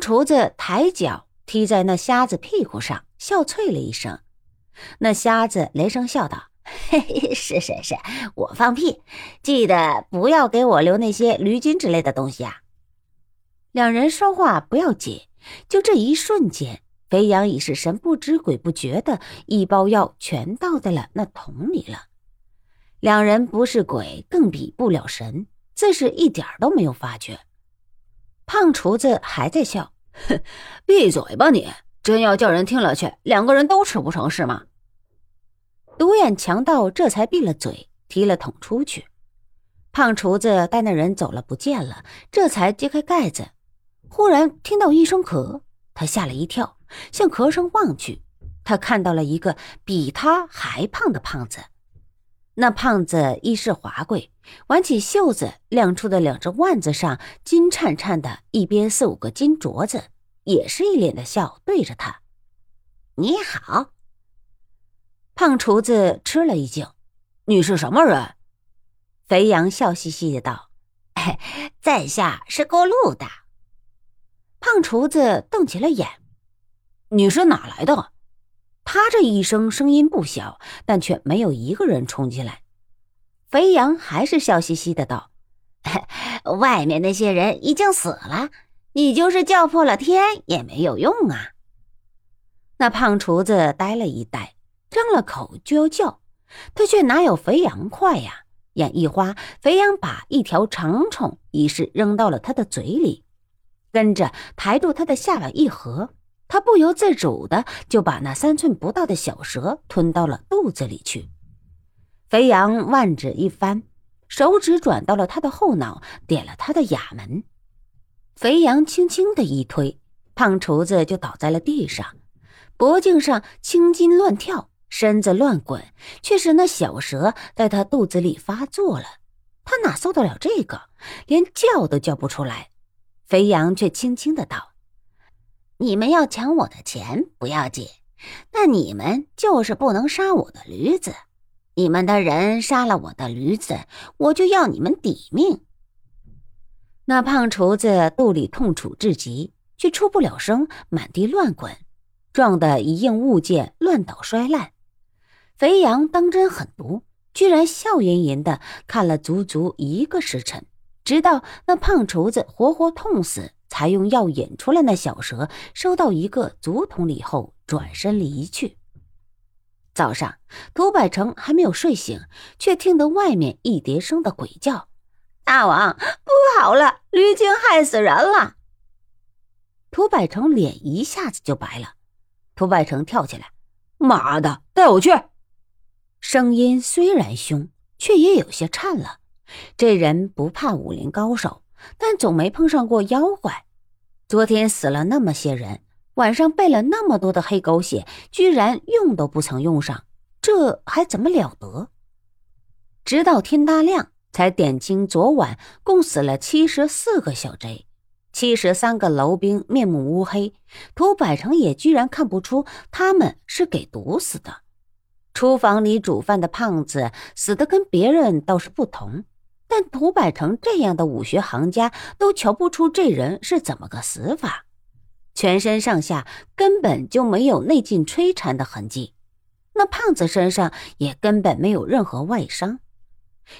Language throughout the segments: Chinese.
厨子抬脚踢在那瞎子屁股上，笑啐了一声。那瞎子雷声笑道：“ 嘿嘿，是是是，我放屁，记得不要给我留那些驴筋之类的东西啊。”两人说话不要紧，就这一瞬间，肥羊已是神不知鬼不觉的一包药全倒在了那桶里了。两人不是鬼，更比不了神，自是一点都没有发觉。胖厨子还在笑：“哼，闭嘴吧你！真要叫人听了去，两个人都吃不成是吗？”独眼强盗这才闭了嘴，提了桶出去。胖厨子待那人走了不见了，这才揭开盖子，忽然听到一声咳，他吓了一跳，向咳声望去，他看到了一个比他还胖的胖子。那胖子衣饰华贵，挽起袖子，亮出的两只腕子上金灿灿的，一边四五个金镯子，也是一脸的笑，对着他：“你好。”胖厨子吃了一惊：“你是什么人？”肥羊笑嘻嘻的道：“在下是过路的。”胖厨子瞪起了眼：“你是哪来的？”他这一声声音不小，但却没有一个人冲进来。肥羊还是笑嘻嘻的道：“外面那些人已经死了，你就是叫破了天也没有用啊。”那胖厨子呆了一呆，张了口就要叫，他却哪有肥羊快呀？眼一花，肥羊把一条长虫已是扔到了他的嘴里，跟着抬住他的下巴一合。他不由自主的就把那三寸不到的小蛇吞到了肚子里去。肥羊腕指一翻，手指转到了他的后脑，点了他的哑门。肥羊轻轻的一推，胖厨子就倒在了地上，脖颈上青筋乱跳，身子乱滚，却是那小蛇在他肚子里发作了。他哪受得了这个，连叫都叫不出来。肥羊却轻轻的道。你们要抢我的钱不要紧，那你们就是不能杀我的驴子。你们的人杀了我的驴子，我就要你们抵命。那胖厨子肚里痛楚至极，却出不了声，满地乱滚，撞得一应物件乱倒摔烂。肥羊当真狠毒，居然笑吟吟的看了足足一个时辰，直到那胖厨子活活痛死。才用药引出了那小蛇，收到一个竹筒里后，转身离去。早上，涂百成还没有睡醒，却听得外面一叠声的鬼叫：“大王，不好了，驴精害死人了！”涂百成脸一下子就白了。涂百成跳起来：“妈的，带我去！”声音虽然凶，却也有些颤了。这人不怕武林高手。但总没碰上过妖怪。昨天死了那么些人，晚上备了那么多的黑狗血，居然用都不曾用上，这还怎么了得？直到天大亮，才点清昨晚共死了七十四个小贼，七十三个楼兵面目乌黑，涂百成也居然看不出他们是给毒死的。厨房里煮饭的胖子死的跟别人倒是不同。但涂百成这样的武学行家都瞧不出这人是怎么个死法，全身上下根本就没有内劲摧残的痕迹，那胖子身上也根本没有任何外伤，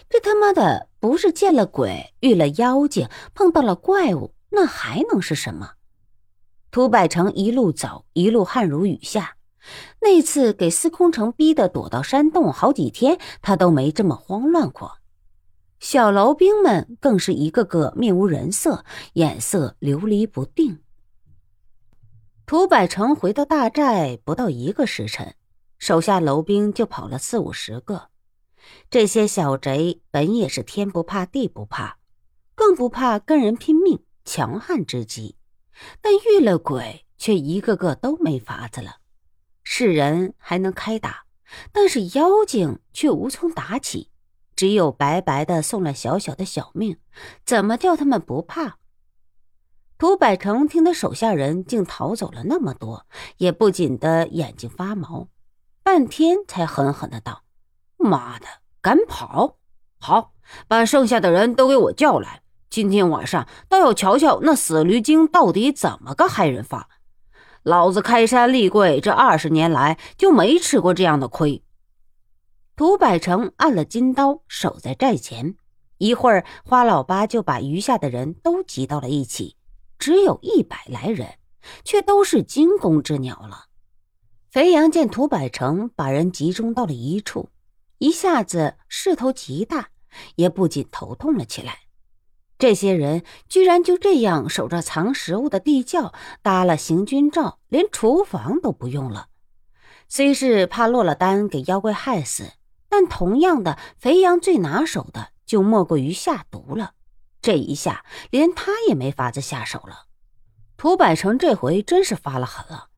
这他妈的不是见了鬼遇了妖精碰到了怪物，那还能是什么？涂百成一路走一路汗如雨下，那次给司空城逼得躲到山洞好几天，他都没这么慌乱过。小楼兵们更是一个个面无人色，眼色流离不定。涂百成回到大寨不到一个时辰，手下楼兵就跑了四五十个。这些小贼本也是天不怕地不怕，更不怕跟人拼命，强悍之极。但遇了鬼，却一个个都没法子了。是人还能开打，但是妖精却无从打起。只有白白的送了小小的小命，怎么叫他们不怕？涂百成听得手下人竟逃走了那么多，也不禁的眼睛发毛，半天才狠狠的道：“妈的，敢跑！好，把剩下的人都给我叫来，今天晚上倒要瞧瞧那死驴精到底怎么个害人法。老子开山立柜这二十年来就没吃过这样的亏。涂百成按了金刀，守在寨前。一会儿，花老八就把余下的人都集到了一起，只有一百来人，却都是惊弓之鸟了。肥羊见涂百成把人集中到了一处，一下子势头极大，也不禁头痛了起来。这些人居然就这样守着藏食物的地窖，搭了行军罩，连厨房都不用了。虽是怕落了单给妖怪害死，但同样的，肥羊最拿手的就莫过于下毒了。这一下，连他也没法子下手了。涂百成这回真是发了狠了，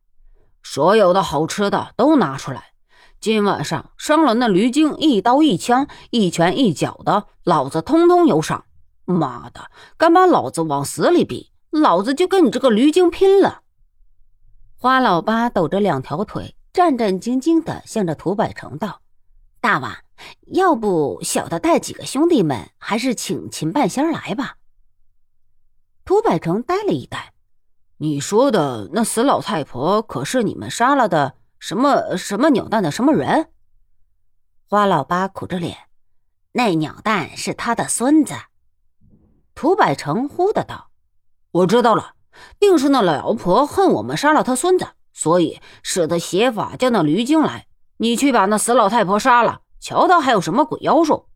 所有的好吃的都拿出来，今晚上伤了那驴精一刀一枪一拳一脚的，老子通通有赏。妈的，敢把老子往死里逼，老子就跟你这个驴精拼了！花老八抖着两条腿，战战兢兢地向着涂百成道：“大王，要不小的带几个兄弟们，还是请秦半仙来吧。”涂百成呆了一呆：“你说的那死老太婆，可是你们杀了的什么什么鸟蛋的什么人？”花老八苦着脸：“那鸟蛋是他的孙子。”涂百成呼的道：“我知道了，定是那老妖婆恨我们杀了他孙子，所以使得邪法叫那驴精来。你去把那死老太婆杀了，瞧她还有什么鬼妖术。”